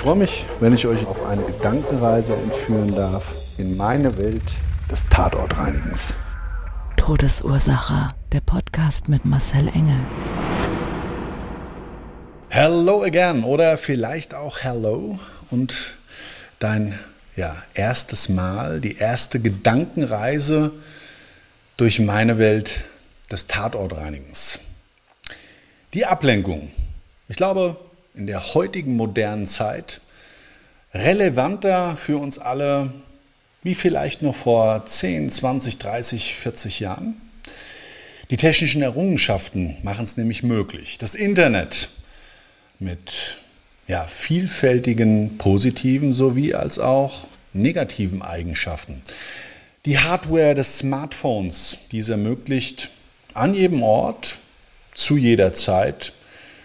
Ich freue mich, wenn ich euch auf eine Gedankenreise entführen darf in meine Welt des Tatortreinigens. Todesursache. Der Podcast mit Marcel Engel. Hello again oder vielleicht auch Hello und dein ja, erstes Mal, die erste Gedankenreise durch meine Welt des Tatortreinigens. Die Ablenkung. Ich glaube, in der heutigen modernen Zeit relevanter für uns alle wie vielleicht noch vor 10, 20, 30, 40 Jahren. Die technischen Errungenschaften machen es nämlich möglich. Das Internet mit ja, vielfältigen positiven sowie als auch negativen Eigenschaften. Die Hardware des Smartphones, die es ermöglicht, an jedem Ort, zu jeder Zeit,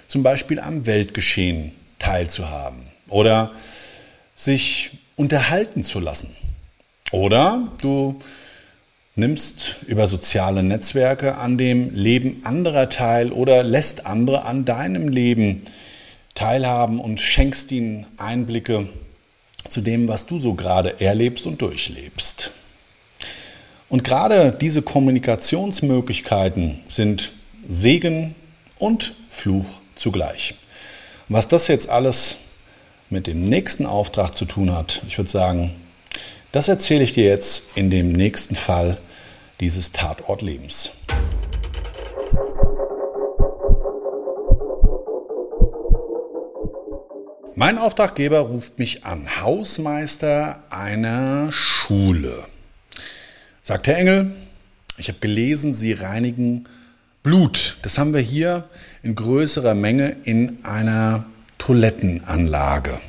zum Beispiel am Weltgeschehen teilzuhaben oder sich unterhalten zu lassen. Oder du nimmst über soziale Netzwerke an dem Leben anderer teil oder lässt andere an deinem Leben teilhaben und schenkst ihnen Einblicke zu dem, was du so gerade erlebst und durchlebst. Und gerade diese Kommunikationsmöglichkeiten sind Segen und Fluch zugleich. Was das jetzt alles mit dem nächsten Auftrag zu tun hat, ich würde sagen, das erzähle ich dir jetzt in dem nächsten Fall dieses Tatortlebens. Mein Auftraggeber ruft mich an, Hausmeister einer Schule. Sagt Herr Engel, ich habe gelesen, Sie reinigen Blut. Das haben wir hier in größerer Menge in einer Toilettenanlage.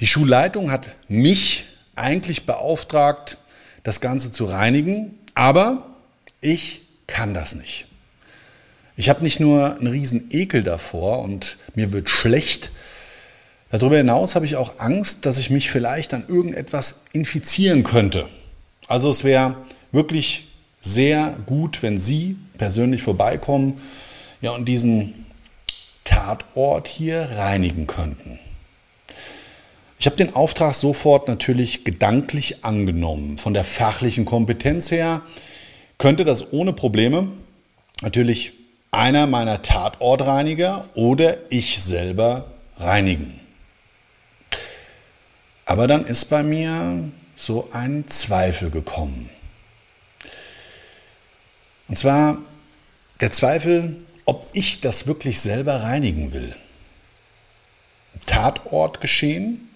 Die Schulleitung hat mich eigentlich beauftragt, das Ganze zu reinigen, aber ich kann das nicht. Ich habe nicht nur einen riesen Ekel davor und mir wird schlecht. Darüber hinaus habe ich auch Angst, dass ich mich vielleicht an irgendetwas infizieren könnte. Also es wäre wirklich sehr gut, wenn Sie persönlich vorbeikommen ja, und diesen Tatort hier reinigen könnten. Ich habe den Auftrag sofort natürlich gedanklich angenommen. Von der fachlichen Kompetenz her könnte das ohne Probleme natürlich einer meiner Tatortreiniger oder ich selber reinigen. Aber dann ist bei mir so ein Zweifel gekommen. Und zwar der Zweifel, ob ich das wirklich selber reinigen will. Tatort geschehen,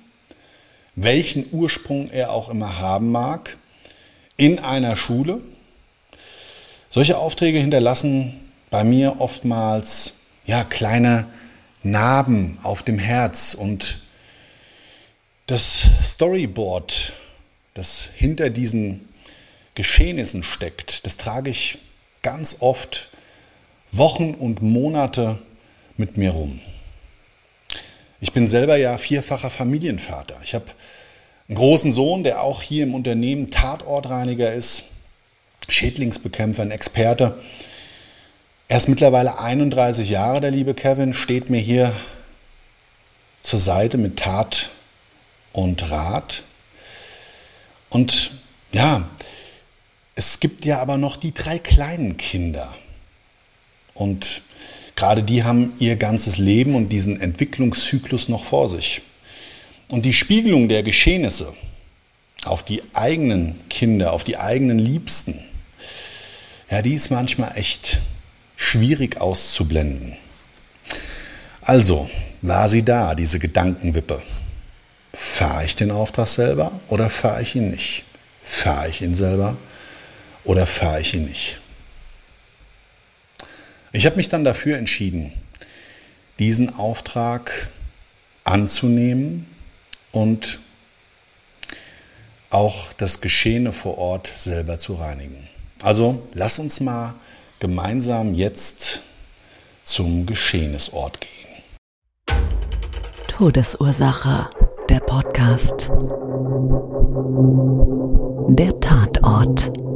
welchen Ursprung er auch immer haben mag, in einer Schule. Solche Aufträge hinterlassen bei mir oftmals ja kleine Narben auf dem Herz und das Storyboard, das hinter diesen Geschehnissen steckt, das trage ich ganz oft Wochen und Monate mit mir rum. Ich bin selber ja vierfacher Familienvater. Ich habe einen großen Sohn, der auch hier im Unternehmen Tatortreiniger ist, Schädlingsbekämpfer, ein Experte. Er ist mittlerweile 31 Jahre, der liebe Kevin, steht mir hier zur Seite mit Tat und Rat. Und ja, es gibt ja aber noch die drei kleinen Kinder. Und Gerade die haben ihr ganzes Leben und diesen Entwicklungszyklus noch vor sich. Und die Spiegelung der Geschehnisse auf die eigenen Kinder, auf die eigenen Liebsten, ja, die ist manchmal echt schwierig auszublenden. Also, war sie da, diese Gedankenwippe? Fahre ich den Auftrag selber oder fahre ich ihn nicht? Fahre ich ihn selber oder fahre ich ihn nicht? Ich habe mich dann dafür entschieden, diesen Auftrag anzunehmen und auch das Geschehene vor Ort selber zu reinigen. Also lass uns mal gemeinsam jetzt zum Geschehnisort gehen. Todesursache, der Podcast. Der Tatort.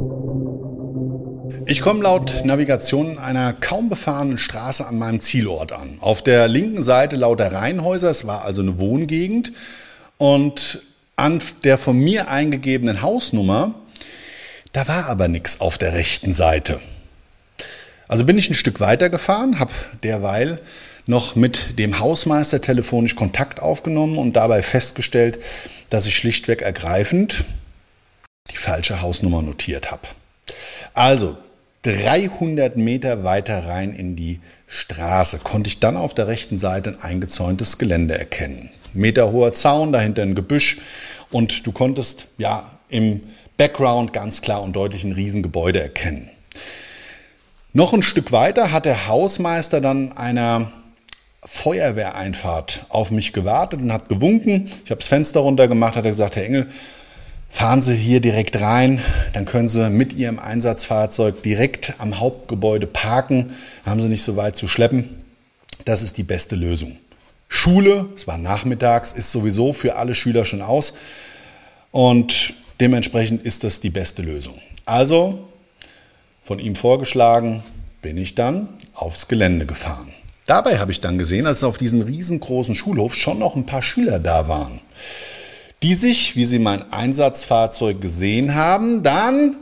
Ich komme laut Navigation einer kaum befahrenen Straße an meinem Zielort an. Auf der linken Seite lauter Reihenhäuser, es war also eine Wohngegend. Und an der von mir eingegebenen Hausnummer, da war aber nichts auf der rechten Seite. Also bin ich ein Stück weiter gefahren, habe derweil noch mit dem Hausmeister telefonisch Kontakt aufgenommen und dabei festgestellt, dass ich schlichtweg ergreifend die falsche Hausnummer notiert habe. Also 300 Meter weiter rein in die Straße konnte ich dann auf der rechten Seite ein eingezäuntes Gelände erkennen. Meterhoher Zaun, dahinter ein Gebüsch und du konntest ja im Background ganz klar und deutlich ein Riesengebäude erkennen. Noch ein Stück weiter hat der Hausmeister dann einer Feuerwehreinfahrt auf mich gewartet und hat gewunken. Ich habe das Fenster runtergemacht, hat er gesagt, Herr Engel, Fahren Sie hier direkt rein, dann können Sie mit Ihrem Einsatzfahrzeug direkt am Hauptgebäude parken, haben Sie nicht so weit zu schleppen. Das ist die beste Lösung. Schule, es war nachmittags, ist sowieso für alle Schüler schon aus und dementsprechend ist das die beste Lösung. Also von ihm vorgeschlagen, bin ich dann aufs Gelände gefahren. Dabei habe ich dann gesehen, dass auf diesem riesengroßen Schulhof schon noch ein paar Schüler da waren die sich, wie sie mein Einsatzfahrzeug gesehen haben, dann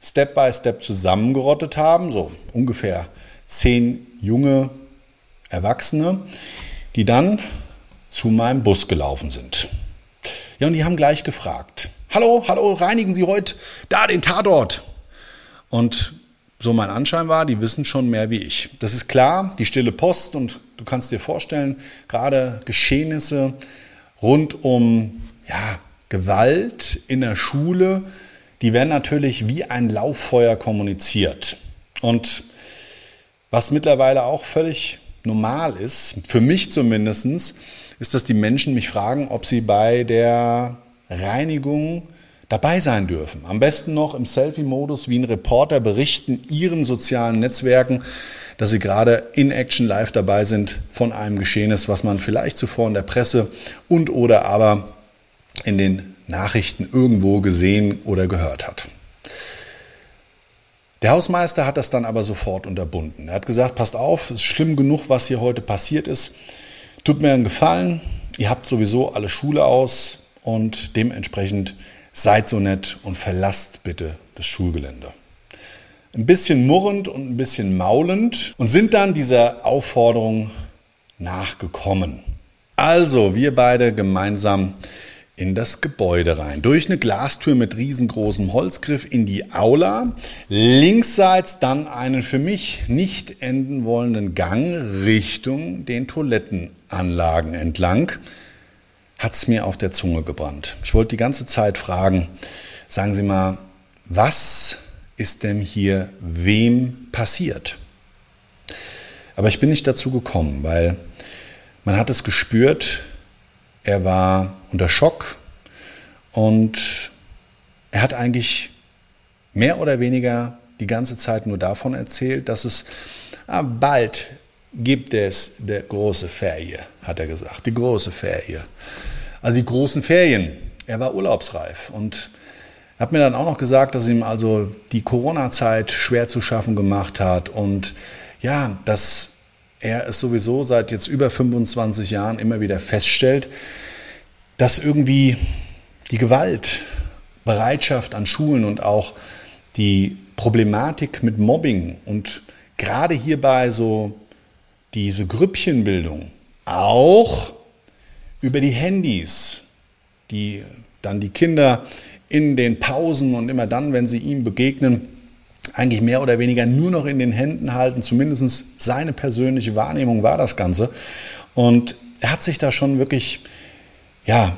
Step by Step zusammengerottet haben, so ungefähr zehn junge Erwachsene, die dann zu meinem Bus gelaufen sind. Ja, und die haben gleich gefragt, hallo, hallo, reinigen Sie heute da den Tatort? Und so mein Anschein war, die wissen schon mehr wie ich. Das ist klar, die stille Post und du kannst dir vorstellen, gerade Geschehnisse rund um ja, Gewalt in der Schule, die werden natürlich wie ein Lauffeuer kommuniziert. Und was mittlerweile auch völlig normal ist, für mich zumindest, ist, dass die Menschen mich fragen, ob sie bei der Reinigung dabei sein dürfen. Am besten noch im Selfie-Modus wie ein Reporter berichten ihren sozialen Netzwerken, dass sie gerade in Action Live dabei sind von einem Geschehnis, was man vielleicht zuvor in der Presse und oder aber in den Nachrichten irgendwo gesehen oder gehört hat. Der Hausmeister hat das dann aber sofort unterbunden. Er hat gesagt, passt auf, es ist schlimm genug, was hier heute passiert ist. Tut mir einen Gefallen, ihr habt sowieso alle Schule aus und dementsprechend seid so nett und verlasst bitte das Schulgelände. Ein bisschen murrend und ein bisschen maulend und sind dann dieser Aufforderung nachgekommen. Also, wir beide gemeinsam in das Gebäude rein. Durch eine Glastür mit riesengroßem Holzgriff in die Aula. Linksseits dann einen für mich nicht enden wollenden Gang Richtung den Toilettenanlagen entlang. Hat's mir auf der Zunge gebrannt. Ich wollte die ganze Zeit fragen, sagen Sie mal, was ist denn hier wem passiert? Aber ich bin nicht dazu gekommen, weil man hat es gespürt, er war unter Schock und er hat eigentlich mehr oder weniger die ganze Zeit nur davon erzählt, dass es ah, bald gibt es der große Ferie, hat er gesagt, die große Ferie. Also die großen Ferien. Er war urlaubsreif und hat mir dann auch noch gesagt, dass ihm also die Corona-Zeit schwer zu schaffen gemacht hat und ja, dass er es sowieso seit jetzt über 25 Jahren immer wieder feststellt, dass irgendwie die Gewaltbereitschaft an Schulen und auch die Problematik mit Mobbing und gerade hierbei so diese Grüppchenbildung auch über die Handys, die dann die Kinder in den Pausen und immer dann, wenn sie ihm begegnen, eigentlich mehr oder weniger nur noch in den Händen halten. Zumindest seine persönliche Wahrnehmung war das Ganze. Und er hat sich da schon wirklich, ja,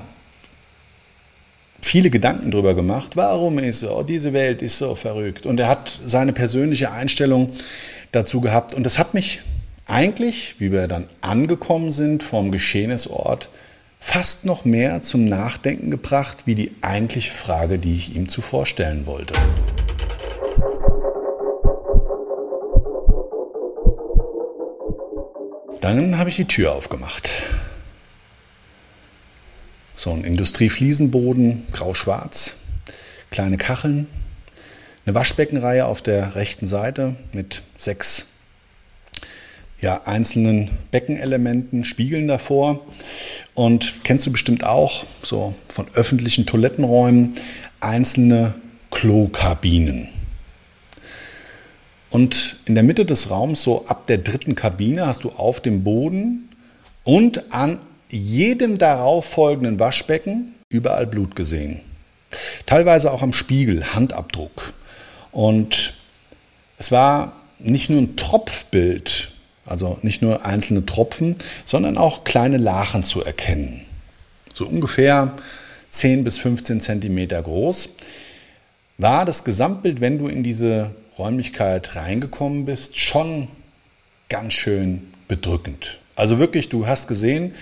viele Gedanken drüber gemacht. Warum ist so? Diese Welt ist so verrückt. Und er hat seine persönliche Einstellung dazu gehabt. Und das hat mich eigentlich, wie wir dann angekommen sind vom Geschehnisort, fast noch mehr zum Nachdenken gebracht, wie die eigentliche Frage, die ich ihm zuvor stellen wollte. Dann habe ich die Tür aufgemacht. So ein Industriefliesenboden, grau-schwarz, kleine Kacheln, eine Waschbeckenreihe auf der rechten Seite mit sechs ja, einzelnen Beckenelementen, Spiegeln davor. Und kennst du bestimmt auch so von öffentlichen Toilettenräumen einzelne Klokabinen. Und in der Mitte des Raums, so ab der dritten Kabine, hast du auf dem Boden und an jedem darauf folgenden Waschbecken überall Blut gesehen. Teilweise auch am Spiegel, Handabdruck. Und es war nicht nur ein Tropfbild, also nicht nur einzelne Tropfen, sondern auch kleine Lachen zu erkennen. So ungefähr 10 bis 15 Zentimeter groß. War das Gesamtbild, wenn du in diese Räumlichkeit reingekommen bist, schon ganz schön bedrückend. Also wirklich, du hast gesehen,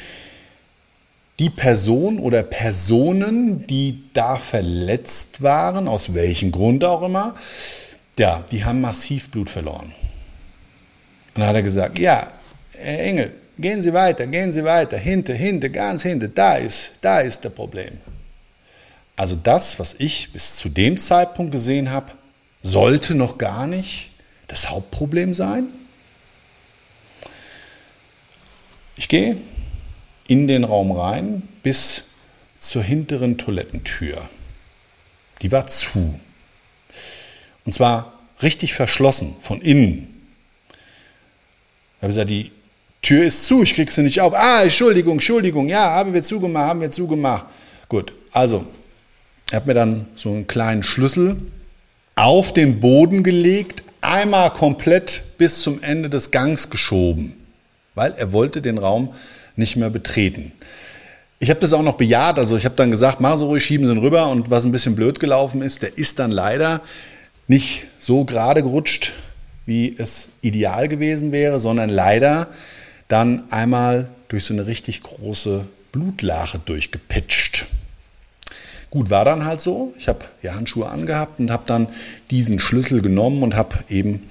die Person oder Personen, die da verletzt waren, aus welchem Grund auch immer, ja, die haben massiv Blut verloren. Und dann hat er gesagt, ja, Herr Engel, gehen Sie weiter, gehen Sie weiter, hinter, hinter, ganz hinter, da ist, da ist der Problem. Also das, was ich bis zu dem Zeitpunkt gesehen habe, sollte noch gar nicht das Hauptproblem sein? Ich gehe in den Raum rein bis zur hinteren Toilettentür. Die war zu. Und zwar richtig verschlossen von innen. Ich habe gesagt, die Tür ist zu, ich krieg sie nicht auf. Ah, Entschuldigung, Entschuldigung, ja, haben wir zugemacht, haben wir zugemacht. Gut, also, ich habe mir dann so einen kleinen Schlüssel auf den Boden gelegt, einmal komplett bis zum Ende des Gangs geschoben, weil er wollte den Raum nicht mehr betreten. Ich habe das auch noch bejaht, also ich habe dann gesagt, machen Sie ruhig, schieben Sie ihn rüber und was ein bisschen blöd gelaufen ist, der ist dann leider nicht so gerade gerutscht, wie es ideal gewesen wäre, sondern leider dann einmal durch so eine richtig große Blutlache durchgepitcht. Gut, war dann halt so. Ich habe die Handschuhe angehabt und habe dann diesen Schlüssel genommen und habe eben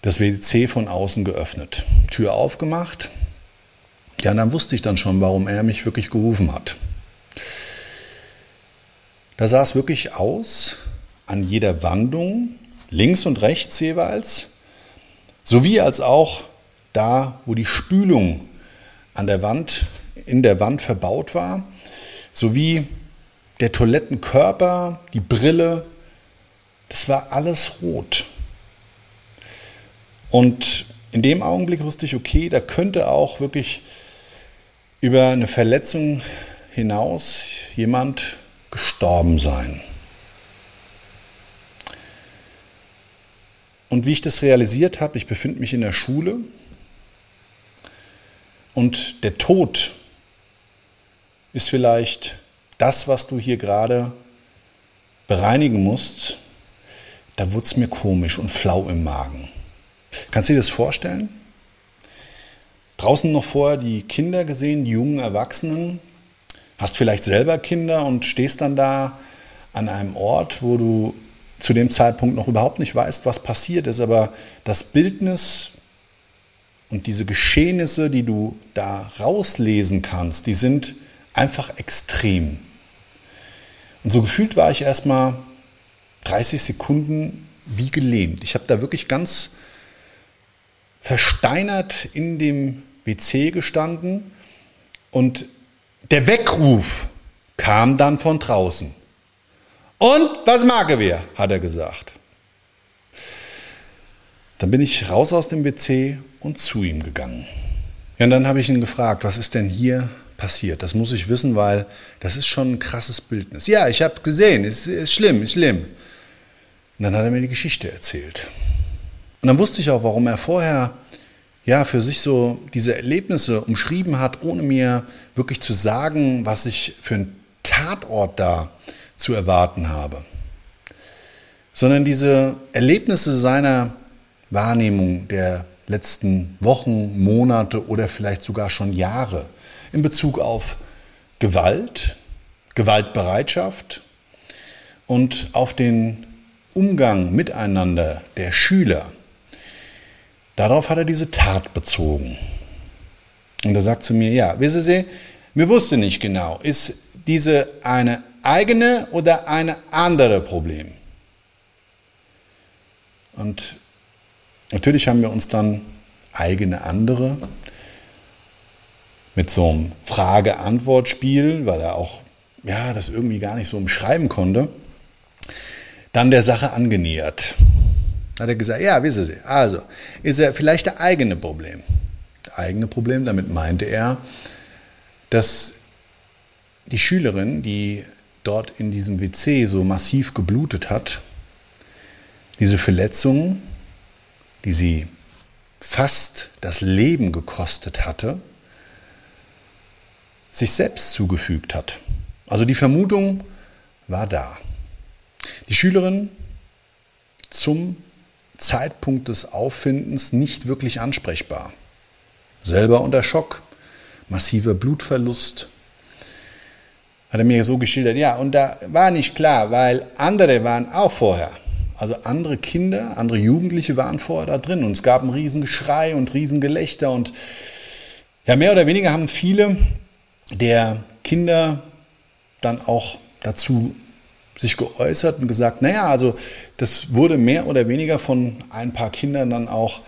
das WC von außen geöffnet. Tür aufgemacht. Ja, dann wusste ich dann schon, warum er mich wirklich gerufen hat. Da sah es wirklich aus, an jeder Wandung, links und rechts jeweils, sowie als auch da, wo die Spülung an der Wand, in der Wand verbaut war, sowie der Toilettenkörper, die Brille, das war alles rot. Und in dem Augenblick wusste ich, okay, da könnte auch wirklich über eine Verletzung hinaus jemand gestorben sein. Und wie ich das realisiert habe, ich befinde mich in der Schule und der Tod ist vielleicht das, was du hier gerade bereinigen musst, da wurde es mir komisch und flau im Magen. Kannst du dir das vorstellen? Draußen noch vorher die Kinder gesehen, die jungen Erwachsenen. Hast vielleicht selber Kinder und stehst dann da an einem Ort, wo du zu dem Zeitpunkt noch überhaupt nicht weißt, was passiert ist, aber das Bildnis und diese Geschehnisse, die du da rauslesen kannst, die sind einfach extrem. Und so gefühlt war ich erstmal 30 Sekunden wie gelähmt. Ich habe da wirklich ganz versteinert in dem WC gestanden und der Weckruf kam dann von draußen. Und was mag wer, hat er gesagt. Dann bin ich raus aus dem WC und zu ihm gegangen. Ja, und dann habe ich ihn gefragt, was ist denn hier passiert? Das muss ich wissen, weil das ist schon ein krasses Bildnis. Ja, ich habe gesehen, ist, ist schlimm, ist schlimm. Und dann hat er mir die Geschichte erzählt. Und dann wusste ich auch, warum er vorher ja für sich so diese Erlebnisse umschrieben hat, ohne mir wirklich zu sagen, was ich für einen Tatort da zu erwarten habe. Sondern diese Erlebnisse seiner Wahrnehmung der letzten Wochen, Monate oder vielleicht sogar schon Jahre in Bezug auf Gewalt, Gewaltbereitschaft und auf den Umgang miteinander der Schüler. Darauf hat er diese Tat bezogen. Und er sagt zu mir, ja, wissen Sie, mir wusste nicht genau, ist diese eine eigene oder eine andere Problem? Und natürlich haben wir uns dann eigene andere mit so einem Frage-Antwort-Spiel, weil er auch ja, das irgendwie gar nicht so umschreiben konnte, dann der Sache angenähert. Hat er gesagt, ja, wissen Sie, also ist er vielleicht der eigene Problem. Das eigene Problem, damit meinte er, dass die Schülerin, die dort in diesem WC so massiv geblutet hat, diese Verletzung, die sie fast das Leben gekostet hatte, sich selbst zugefügt hat. Also die Vermutung war da. Die Schülerin zum Zeitpunkt des Auffindens nicht wirklich ansprechbar. Selber unter Schock, massiver Blutverlust. Hat er mir so geschildert, ja, und da war nicht klar, weil andere waren auch vorher. Also andere Kinder, andere Jugendliche waren vorher da drin und es gab ein Riesengeschrei und Riesengelächter und ja, mehr oder weniger haben viele der Kinder dann auch dazu sich geäußert und gesagt, naja, also das wurde mehr oder weniger von ein paar Kindern dann auch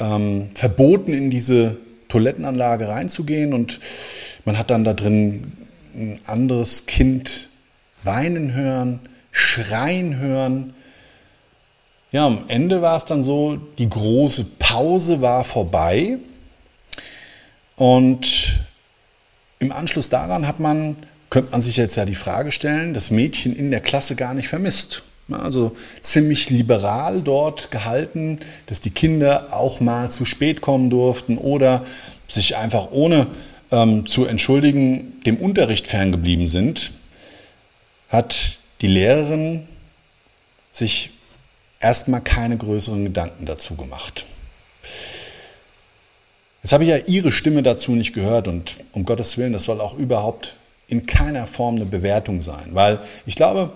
ähm, verboten, in diese Toilettenanlage reinzugehen und man hat dann da drin ein anderes Kind weinen hören, schreien hören. Ja, am Ende war es dann so, die große Pause war vorbei und im Anschluss daran hat man könnte man sich jetzt ja die Frage stellen, das Mädchen in der Klasse gar nicht vermisst. Also ziemlich liberal dort gehalten, dass die Kinder auch mal zu spät kommen durften oder sich einfach ohne ähm, zu entschuldigen dem Unterricht ferngeblieben sind, hat die Lehrerin sich erstmal keine größeren Gedanken dazu gemacht. Jetzt habe ich ja Ihre Stimme dazu nicht gehört und um Gottes Willen, das soll auch überhaupt in keiner Form eine Bewertung sein, weil ich glaube,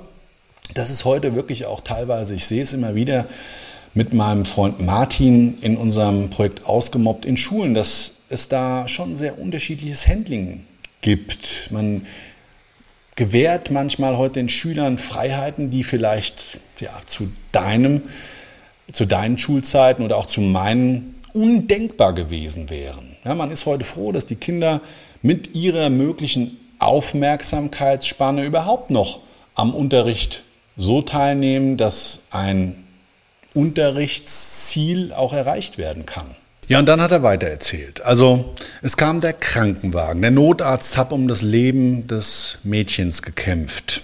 das ist heute wirklich auch teilweise, ich sehe es immer wieder mit meinem Freund Martin in unserem Projekt Ausgemobbt in Schulen, dass es da schon sehr unterschiedliches Handling gibt. Man gewährt manchmal heute den Schülern Freiheiten, die vielleicht ja, zu deinem, zu deinen Schulzeiten oder auch zu meinen undenkbar gewesen wären. Ja, man ist heute froh, dass die Kinder mit ihrer möglichen Aufmerksamkeitsspanne überhaupt noch am Unterricht so teilnehmen, dass ein Unterrichtsziel auch erreicht werden kann. Ja, und dann hat er weiter erzählt. Also es kam der Krankenwagen. Der Notarzt hat um das Leben des Mädchens gekämpft.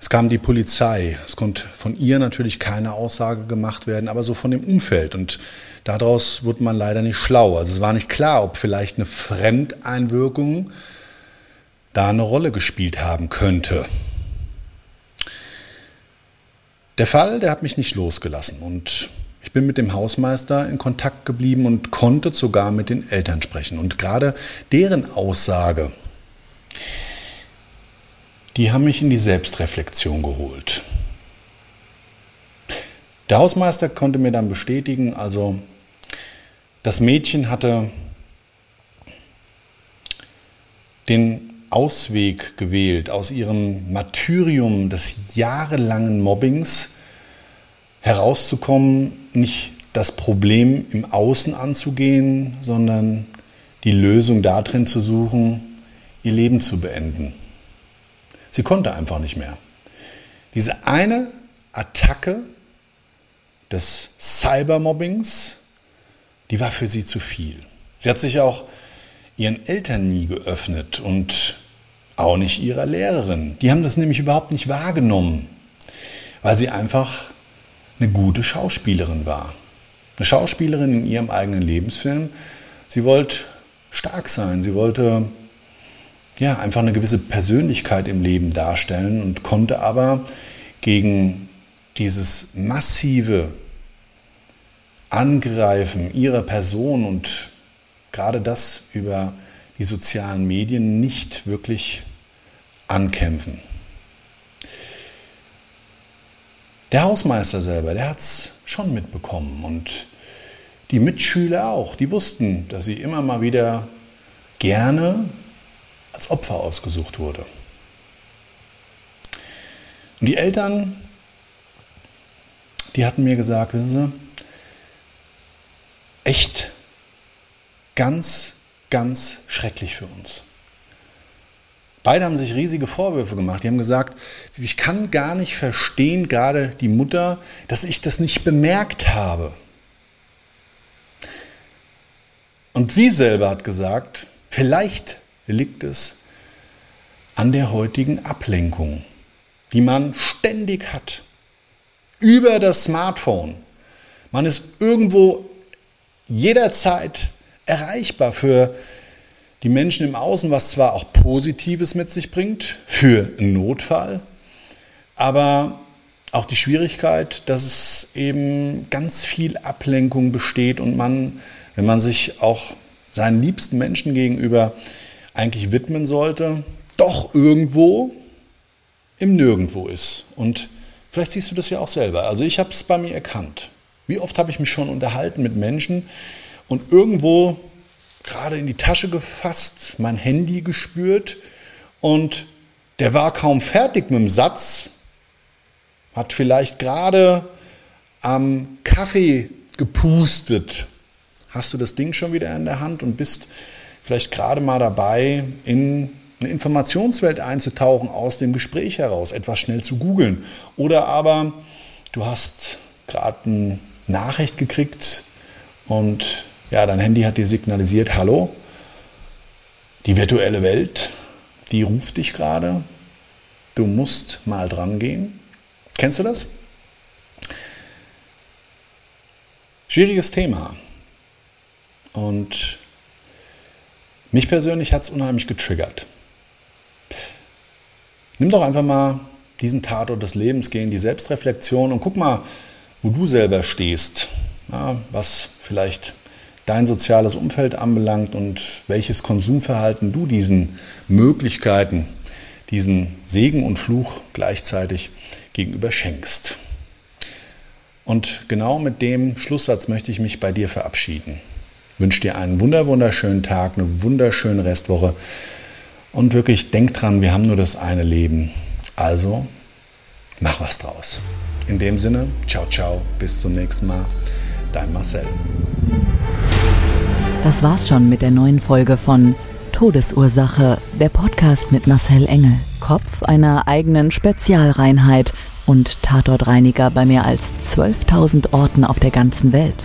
Es kam die Polizei. Es konnte von ihr natürlich keine Aussage gemacht werden, aber so von dem Umfeld. Und daraus wurde man leider nicht schlau. Also es war nicht klar, ob vielleicht eine Fremdeinwirkung da eine Rolle gespielt haben könnte. Der Fall, der hat mich nicht losgelassen und ich bin mit dem Hausmeister in Kontakt geblieben und konnte sogar mit den Eltern sprechen. Und gerade deren Aussage, die haben mich in die Selbstreflexion geholt. Der Hausmeister konnte mir dann bestätigen, also das Mädchen hatte den Ausweg gewählt, aus ihrem Martyrium des jahrelangen Mobbings herauszukommen, nicht das Problem im Außen anzugehen, sondern die Lösung darin zu suchen, ihr Leben zu beenden. Sie konnte einfach nicht mehr. Diese eine Attacke des Cybermobbings, die war für sie zu viel. Sie hat sich auch ihren Eltern nie geöffnet und auch nicht ihrer Lehrerin. Die haben das nämlich überhaupt nicht wahrgenommen, weil sie einfach eine gute Schauspielerin war. Eine Schauspielerin in ihrem eigenen Lebensfilm. Sie wollte stark sein, sie wollte ja, einfach eine gewisse Persönlichkeit im Leben darstellen und konnte aber gegen dieses massive Angreifen ihrer Person und gerade das über die sozialen Medien nicht wirklich ankämpfen. Der Hausmeister selber, der hat es schon mitbekommen und die Mitschüler auch. Die wussten, dass sie immer mal wieder gerne als Opfer ausgesucht wurde. Und die Eltern, die hatten mir gesagt, wissen Sie, echt ganz, ganz schrecklich für uns. Beide haben sich riesige Vorwürfe gemacht. Die haben gesagt, ich kann gar nicht verstehen, gerade die Mutter, dass ich das nicht bemerkt habe. Und sie selber hat gesagt, vielleicht liegt es an der heutigen Ablenkung, die man ständig hat. Über das Smartphone. Man ist irgendwo jederzeit erreichbar für die Menschen im Außen, was zwar auch Positives mit sich bringt, für einen Notfall, aber auch die Schwierigkeit, dass es eben ganz viel Ablenkung besteht und man, wenn man sich auch seinen liebsten Menschen gegenüber eigentlich widmen sollte, doch irgendwo im Nirgendwo ist. Und vielleicht siehst du das ja auch selber. Also ich habe es bei mir erkannt. Wie oft habe ich mich schon unterhalten mit Menschen und irgendwo gerade in die Tasche gefasst, mein Handy gespürt und der war kaum fertig mit dem Satz, hat vielleicht gerade am Kaffee gepustet. Hast du das Ding schon wieder in der Hand und bist vielleicht gerade mal dabei, in eine Informationswelt einzutauchen aus dem Gespräch heraus, etwas schnell zu googeln. Oder aber du hast gerade eine Nachricht gekriegt und ja, dein Handy hat dir signalisiert, hallo, die virtuelle Welt, die ruft dich gerade, du musst mal dran gehen. Kennst du das? Schwieriges Thema. Und mich persönlich hat es unheimlich getriggert. Nimm doch einfach mal diesen Tatort des Lebens, geh in die Selbstreflexion und guck mal, wo du selber stehst, ja, was vielleicht dein soziales Umfeld anbelangt und welches Konsumverhalten du diesen Möglichkeiten, diesen Segen und Fluch gleichzeitig gegenüber schenkst. Und genau mit dem Schlusssatz möchte ich mich bei dir verabschieden wünsche dir einen wunder wunderschönen Tag, eine wunderschöne Restwoche und wirklich denk dran, wir haben nur das eine Leben. Also mach was draus. In dem Sinne, ciao, ciao, bis zum nächsten Mal. Dein Marcel. Das war's schon mit der neuen Folge von Todesursache, der Podcast mit Marcel Engel, Kopf einer eigenen Spezialreinheit und Tatortreiniger bei mehr als 12.000 Orten auf der ganzen Welt.